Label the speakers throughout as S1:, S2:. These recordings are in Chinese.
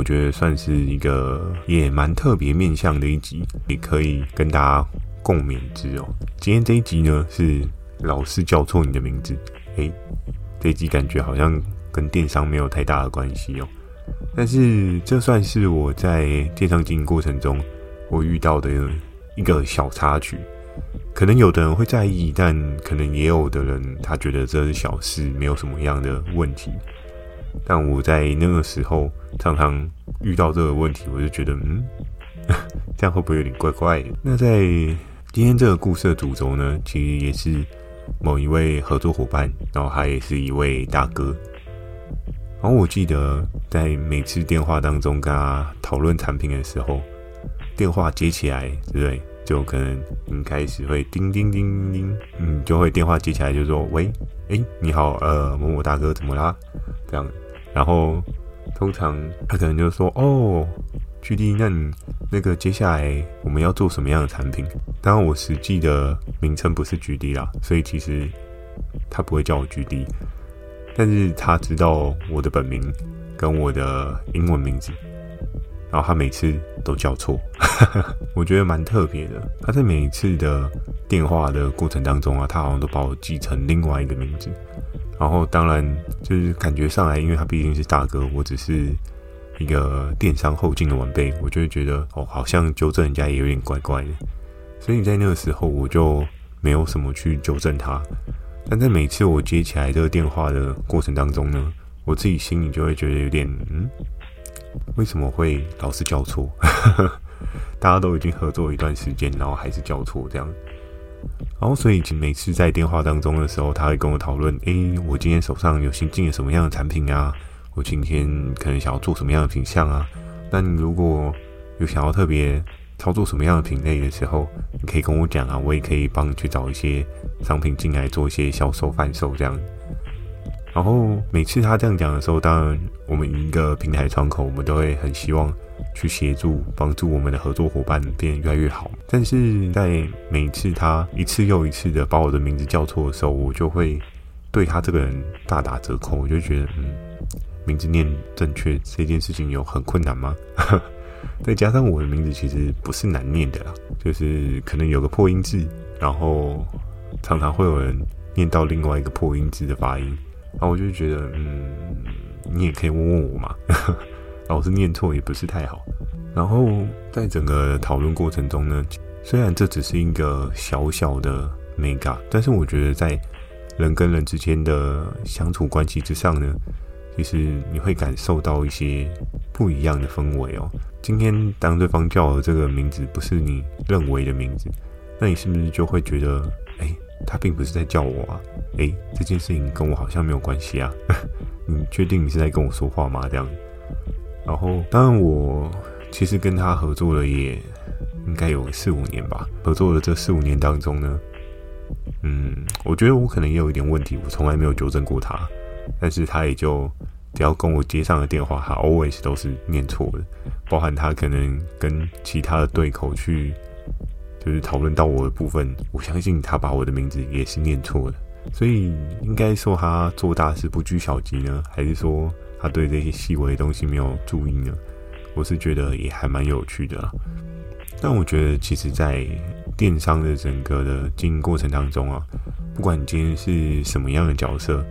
S1: 我觉得算是一个也蛮特别面向的一集，也可以跟大家共勉之哦。今天这一集呢，是老是叫错你的名字，诶，这一集感觉好像跟电商没有太大的关系哦。但是这算是我在电商经营过程中我遇到的一个小插曲，可能有的人会在意，但可能也有的人他觉得这是小事，没有什么样的问题。但我在那个时候常常遇到这个问题，我就觉得，嗯，这样会不会有点怪怪的？那在今天这个故事的主轴呢，其实也是某一位合作伙伴，然后他也是一位大哥。然后我记得在每次电话当中跟他讨论产品的时候，电话接起来，对不对？就可能一开始会叮叮叮叮，嗯，就会电话接起来就说：“喂，诶，你好，呃，某某大哥，怎么啦？”这样。然后，通常他可能就说：“哦，GD，那你那个接下来我们要做什么样的产品？”当然，我实际的名称不是 GD 啦，所以其实他不会叫我 GD，但是他知道我的本名跟我的英文名字，然后他每次都叫错，我觉得蛮特别的。他在每一次的电话的过程当中啊，他好像都把我记成另外一个名字。然后，当然就是感觉上来，因为他毕竟是大哥，我只是一个电商后进的晚辈，我就会觉得哦，好像纠正人家也有点怪怪的。所以在那个时候，我就没有什么去纠正他。但在每次我接起来这个电话的过程当中呢，我自己心里就会觉得有点嗯，为什么会老是叫错？大家都已经合作一段时间，然后还是叫错这样。然后，所以每次在电话当中的时候，他会跟我讨论：诶，我今天手上有新进了什么样的产品啊？我今天可能想要做什么样的品相啊？那你如果有想要特别操作什么样的品类的时候，你可以跟我讲啊，我也可以帮你去找一些商品进来做一些销售贩售这样。然后每次他这样讲的时候，当然我们一个平台窗口，我们都会很希望。去协助帮助我们的合作伙伴变得越来越好，但是在每次他一次又一次的把我的名字叫错的时候，我就会对他这个人大打折扣。我就觉得，嗯，名字念正确这件事情有很困难吗？再加上我的名字其实不是难念的啦，就是可能有个破音字，然后常常会有人念到另外一个破音字的发音，然后我就觉得，嗯，你也可以问问我嘛。老是念错也不是太好。然后在整个讨论过程中呢，虽然这只是一个小小的 mega，但是我觉得在人跟人之间的相处关系之上呢，其实你会感受到一些不一样的氛围哦。今天当对方叫的这个名字不是你认为的名字，那你是不是就会觉得，他并不是在叫我啊？哎，这件事情跟我好像没有关系啊？你确定你是在跟我说话吗？这样。然后，当然，我其实跟他合作了也应该有四五年吧。合作的这四五年当中呢，嗯，我觉得我可能也有一点问题，我从来没有纠正过他。但是他也就只要跟我接上了电话，他 always 都是念错的，包含他可能跟其他的对口去就是讨论到我的部分，我相信他把我的名字也是念错了。所以，应该说他做大事不拘小节呢，还是说？他对这些细微的东西没有注意呢，我是觉得也还蛮有趣的啦。但我觉得，其实，在电商的整个的经营过程当中啊，不管你今天是什么样的角色，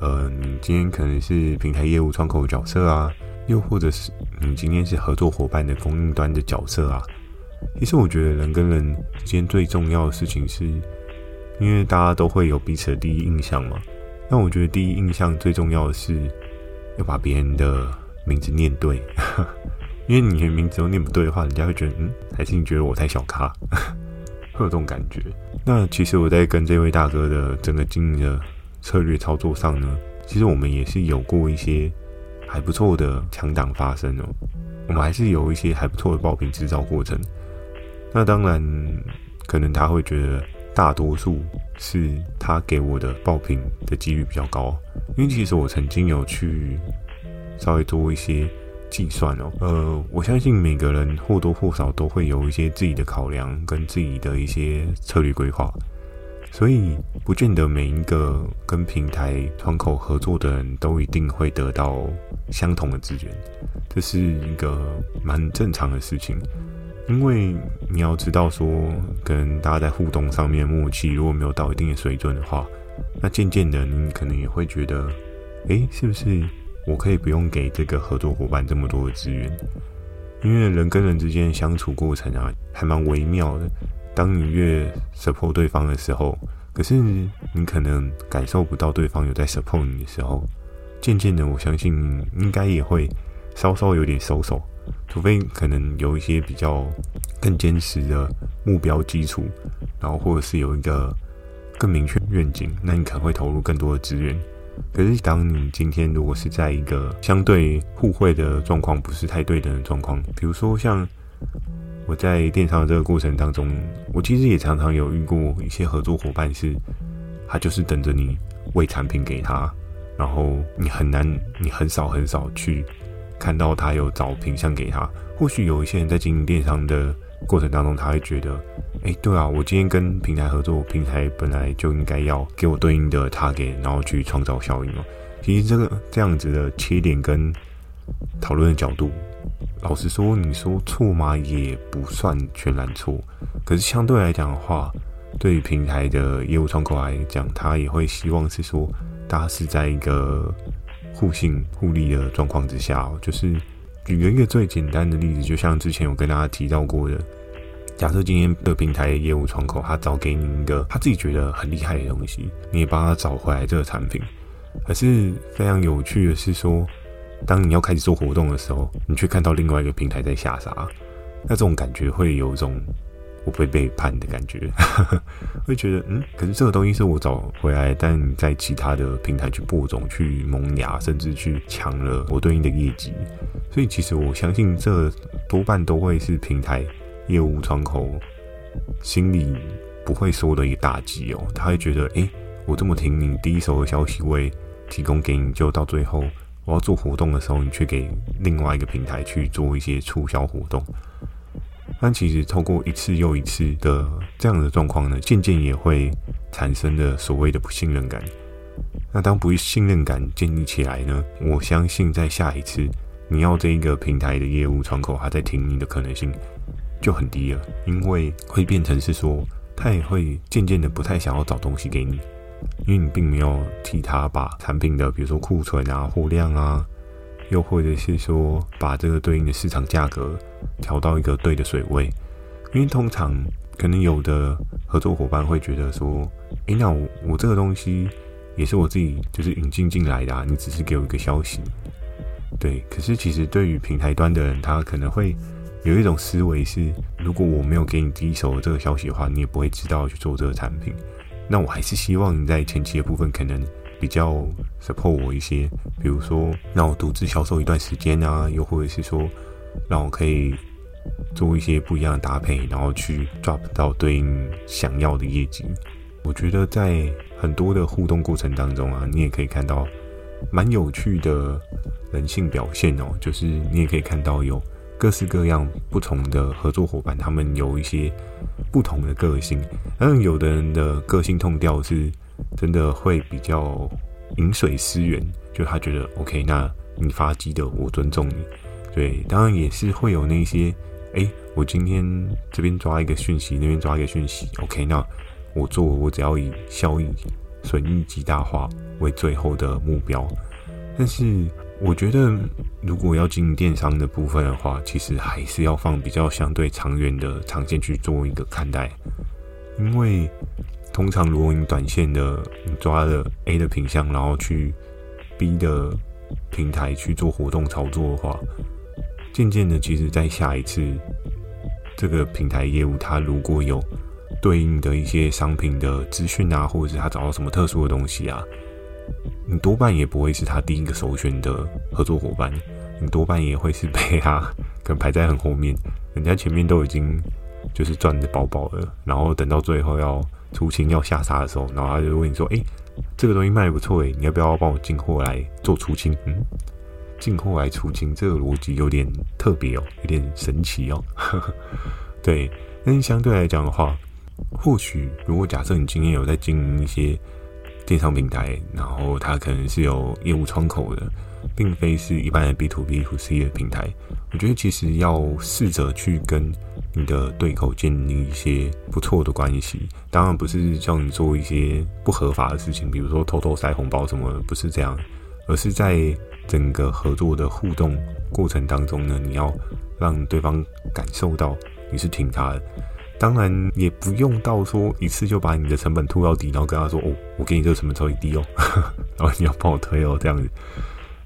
S1: 呃，你今天可能是平台业务窗口角色啊，又或者是你今天是合作伙伴的供应端的角色啊，其实我觉得人跟人之间最重要的事情是，因为大家都会有彼此的第一印象嘛。那我觉得第一印象最重要的是。要把别人的名字念对，因为你的名字都念不对的话，人家会觉得，嗯，还是你觉得我太小咖，会有这种感觉。那其实我在跟这位大哥的整个经营的策略操作上呢，其实我们也是有过一些还不错的强档发生哦。我们还是有一些还不错的爆品制造过程。那当然，可能他会觉得大多数是他给我的爆品的几率比较高，因为其实我曾经有去稍微做一些计算哦，呃，我相信每个人或多或少都会有一些自己的考量跟自己的一些策略规划。所以，不见得每一个跟平台窗口合作的人都一定会得到相同的资源，这是一个蛮正常的事情。因为你要知道说，跟大家在互动上面默契如果没有到一定的水准的话，那渐渐的你可能也会觉得，诶，是不是我可以不用给这个合作伙伴这么多的资源？因为人跟人之间相处过程啊，还蛮微妙的。当你越 support 对方的时候，可是你可能感受不到对方有在 support 你的时候，渐渐的，我相信应该也会稍稍有点收手，除非可能有一些比较更坚实的目标基础，然后或者是有一个更明确愿景，那你可能会投入更多的资源。可是当你今天如果是在一个相对互惠的状况，不是太对等的状况，比如说像。我在电商的这个过程当中，我其实也常常有遇过一些合作伙伴，是他就是等着你喂产品给他，然后你很难，你很少很少去看到他有找品相给他。或许有一些人在经营电商的过程当中，他会觉得，哎，对啊，我今天跟平台合作，平台本来就应该要给我对应的 target，然后去创造效应嘛。其实这个这样子的切点跟讨论的角度。老实说，你说错吗？也不算全然错。可是相对来讲的话，对于平台的业务窗口来讲，他也会希望是说，大家是在一个互信互利的状况之下哦。就是举个一个最简单的例子，就像之前有跟大家提到过的，假设今天的平台业务窗口，他找给你一个他自己觉得很厉害的东西，你也帮他找回来这个产品。可是非常有趣的是说。当你要开始做活动的时候，你却看到另外一个平台在下杀，那这种感觉会有一种我被背叛的感觉，会觉得嗯，可是这个东西是我找回来，但你在其他的平台去播种、去萌芽，甚至去抢了我对应的业绩，所以其实我相信这多半都会是平台业务窗口心里不会说的一个大击哦，他会觉得诶，我这么听你第一手的消息，我提供给你，就到最后。我要做活动的时候，你却给另外一个平台去做一些促销活动，但其实透过一次又一次的这样的状况呢，渐渐也会产生的所谓的不信任感。那当不信任感建立起来呢，我相信在下一次你要这一个平台的业务窗口还在听你的可能性就很低了，因为会变成是说，他也会渐渐的不太想要找东西给你。因为你并没有替他把产品的，比如说库存啊、货量啊，又或者是说把这个对应的市场价格调到一个对的水位。因为通常可能有的合作伙伴会觉得说：“诶，那我我这个东西也是我自己就是引进进来的啊，你只是给我一个消息。”对。可是其实对于平台端的人，他可能会有一种思维是：如果我没有给你第一手的这个消息的话，你也不会知道去做这个产品。那我还是希望你在前期的部分可能比较 support 我一些，比如说让我独自销售一段时间啊，又或者是说让我可以做一些不一样的搭配，然后去 drop 到对应想要的业绩。我觉得在很多的互动过程当中啊，你也可以看到蛮有趣的人性表现哦，就是你也可以看到有。各式各样不同的合作伙伴，他们有一些不同的个性。嗯有的人的个性痛调是真的会比较饮水思源，就他觉得 OK，那你发鸡的，我尊重你。对，当然也是会有那些，哎，我今天这边抓一个讯息，那边抓一个讯息，OK，那我做，我只要以效益损益极大化为最后的目标。但是。我觉得，如果要经营电商的部分的话，其实还是要放比较相对长远的长线去做一个看待。因为通常，如果你短线的你抓了 A 的品相，然后去 B 的平台去做活动操作的话，渐渐的，其实在下一次这个平台业务，它如果有对应的一些商品的资讯啊，或者是他找到什么特殊的东西啊。你多半也不会是他第一个首选的合作伙伴，你多半也会是被他 可能排在很后面，人家前面都已经就是赚的饱饱的，然后等到最后要出清要下杀的时候，然后他就问你说：“哎，这个东西卖的不错诶，你要不要帮我进货来做出清？”嗯，进货来出清，这个逻辑有点特别哦，有点神奇哦。对，但是相对来讲的话，或许如果假设你今天有在经营一些电商平台，然后它可能是有业务窗口的。并非是一般的 B to B to C 的平台，我觉得其实要试着去跟你的对口建立一些不错的关系。当然不是叫你做一些不合法的事情，比如说偷偷塞红包什么的，不是这样，而是在整个合作的互动过程当中呢，你要让对方感受到你是挺他的。当然也不用到说一次就把你的成本吐到底，然后跟他说：“哦，我给你这个成本超级低哦，然后你要帮我推哦，这样子。”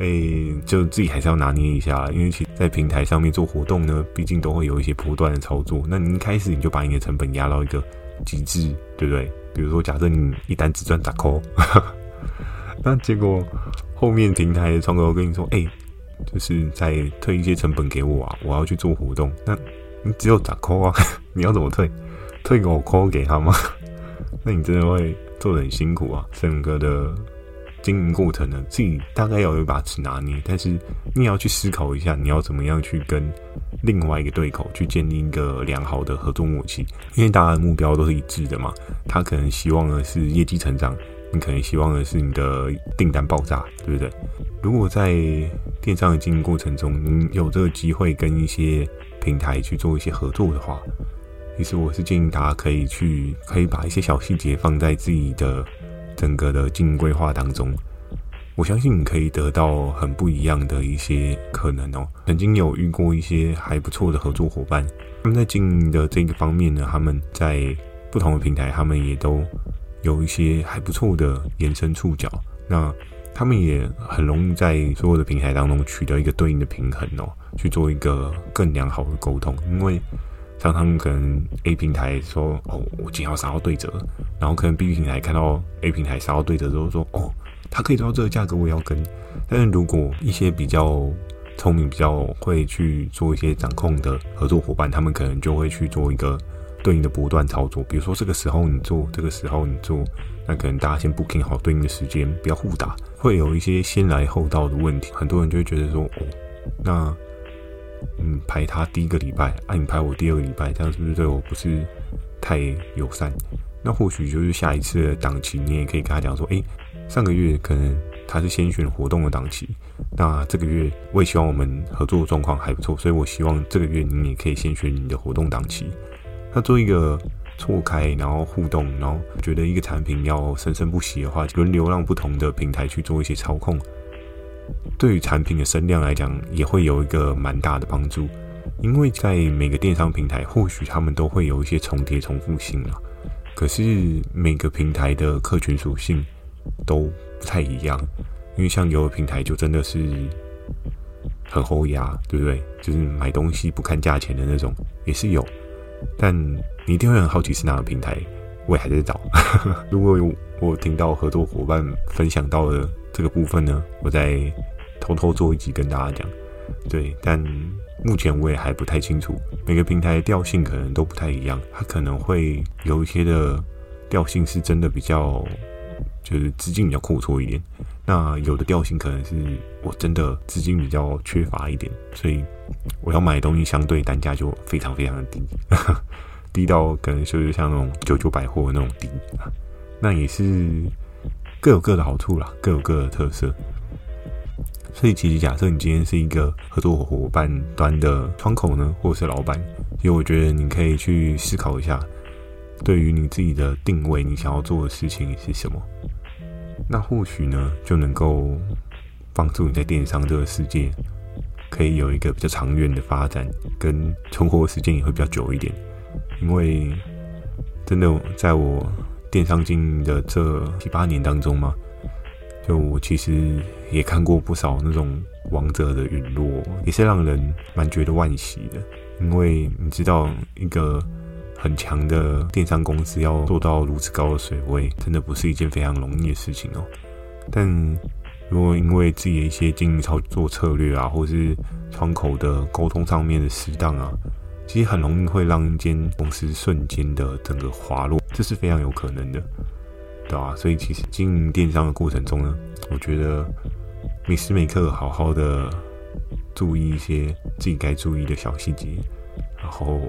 S1: 诶、欸，就自己还是要拿捏一下，因为其在平台上面做活动呢，毕竟都会有一些波段的操作。那你一开始你就把你的成本压到一个极致，对不对？比如说，假设你一单只赚十块，那结果后面平台的窗口跟你说，诶、欸，就是在退一些成本给我啊，我要去做活动。那你只有十块啊，你要怎么退？退五块给他吗？那你真的会做得很辛苦啊，整个的。经营过程呢，自己大概要有一把尺拿捏，但是你也要去思考一下，你要怎么样去跟另外一个对口去建立一个良好的合作默契，因为大家的目标都是一致的嘛。他可能希望的是业绩成长，你可能希望的是你的订单爆炸，对不对？如果在电商的经营过程中，你有这个机会跟一些平台去做一些合作的话，其实我是建议大家可以去，可以把一些小细节放在自己的。整个的经营规划当中，我相信你可以得到很不一样的一些可能哦。曾经有遇过一些还不错的合作伙伴，他们在经营的这个方面呢，他们在不同的平台，他们也都有一些还不错的延伸触角。那他们也很容易在所有的平台当中取得一个对应的平衡哦，去做一个更良好的沟通，因为。常常可能 A 平台说哦，我今天要杀到对折，然后可能 B 平台看到 A 平台杀到对折之后说哦，他可以做到这个价格，我也要跟。但是如果一些比较聪明、比较会去做一些掌控的合作伙伴，他们可能就会去做一个对应的波段操作。比如说这个时候你做，这个时候你做，那可能大家先 booking 好对应的时间，不要互打，会有一些先来后到的问题。很多人就会觉得说哦，那。嗯，排他第一个礼拜，啊，你排我第二个礼拜，这样是不是对我不是太友善？那或许就是下一次的档期，你也可以跟他讲说，诶，上个月可能他是先选活动的档期，那这个月我也希望我们合作状况还不错，所以我希望这个月你也可以先选你的活动档期。那做一个错开，然后互动，然后觉得一个产品要生生不息的话，轮流让不同的平台去做一些操控。对于产品的声量来讲，也会有一个蛮大的帮助，因为在每个电商平台，或许他们都会有一些重叠重复性啊。可是每个平台的客群属性都不太一样，因为像有的平台就真的是很厚压，对不对？就是买东西不看价钱的那种，也是有。但你一定会很好奇是哪个平台，我还在找。如果有我听到合作伙伴分享到的。这个部分呢，我再偷偷做一集跟大家讲。对，但目前我也还不太清楚，每个平台的调性可能都不太一样，它可能会有一些的调性是真的比较，就是资金比较阔绰一点。那有的调性可能是我真的资金比较缺乏一点，所以我要买的东西相对单价就非常非常的低，低到可能就是像那种九九百货那种低，那也是。各有各的好处啦，各有各的特色。所以，其实假设你今天是一个合作伙伴端的窗口呢，或者是老板，其实我觉得你可以去思考一下，对于你自己的定位，你想要做的事情是什么？那或许呢，就能够帮助你在电商这个世界可以有一个比较长远的发展，跟存活的时间也会比较久一点。因为真的，在我。电商经营的这七八年当中嘛，就我其实也看过不少那种王者的陨落，也是让人蛮觉得惋惜的。因为你知道，一个很强的电商公司要做到如此高的水位，真的不是一件非常容易的事情哦。但如果因为自己的一些经营操作策略啊，或是窗口的沟通上面的适当啊，其实很容易会让一间公司瞬间的整个滑落，这是非常有可能的，对吧？所以其实经营电商的过程中呢，我觉得每时每刻好好的注意一些自己该注意的小细节，然后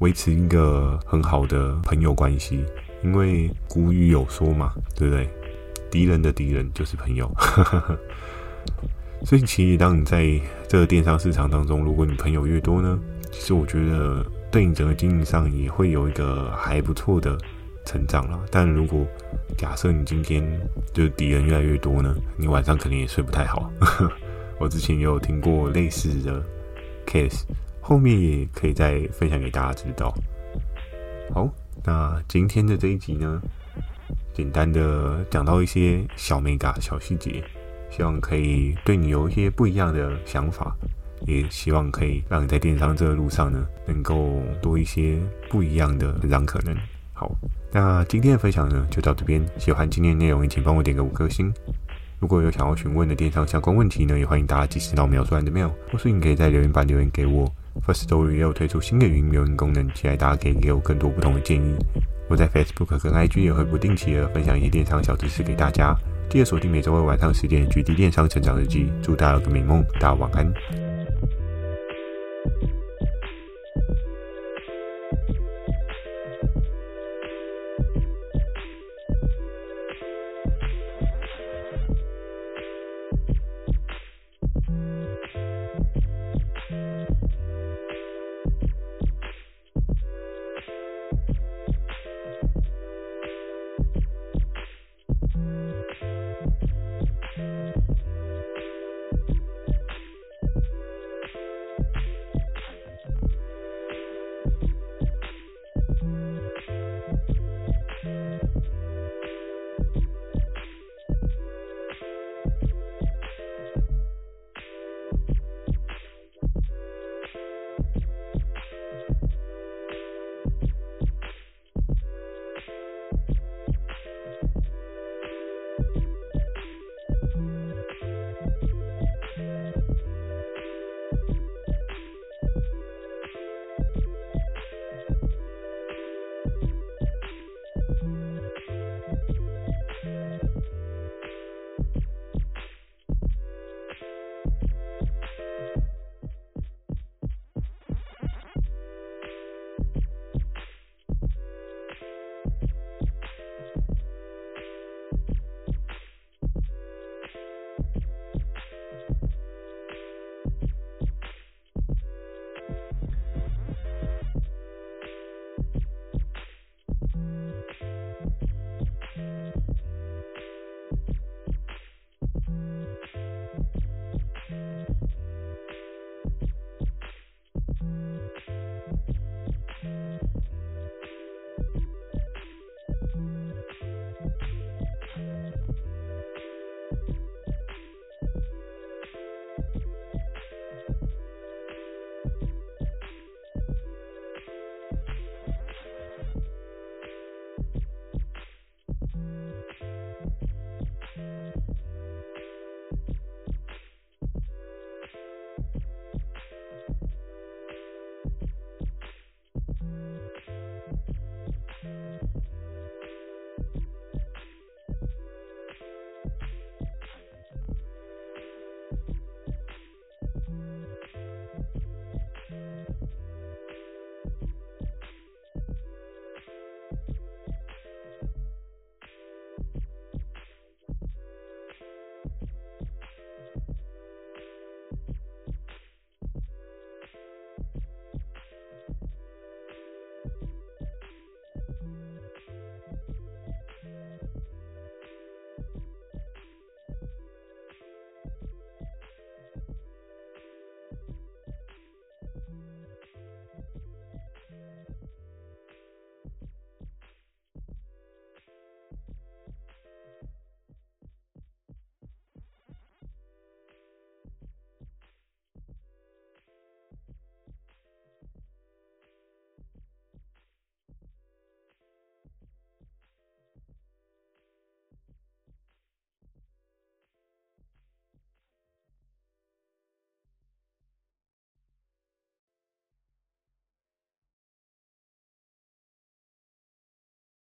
S1: 维持一个很好的朋友关系，因为古语有说嘛，对不对？敌人的敌人就是朋友。所以，其实当你在这个电商市场当中，如果你朋友越多呢，其实我觉得对你整个经营上也会有一个还不错的成长了。但如果假设你今天就是敌人越来越多呢，你晚上可能也睡不太好。我之前也有听过类似的 case，后面也可以再分享给大家知道。好，那今天的这一集呢，简单的讲到一些小眉角、小细节。希望可以对你有一些不一样的想法，也希望可以让你在电商这个路上呢，能够多一些不一样的成长可能。好，那今天的分享呢，就到这边。喜欢今天的内容，也请帮我点个五颗星。如果有想要询问的电商相关问题呢，也欢迎大家及时到描述栏的 mail，或是你可以在留言板留言给我。Firstory 也有推出新的语音留言功能，期待大家可以给我更多不同的建议。我在 Facebook 跟 IG 也会不定期的分享一些电商小知识给大家。记得锁定每周二晚上十点《GD 电商成长日记》，祝大家有个美梦，大家晚安。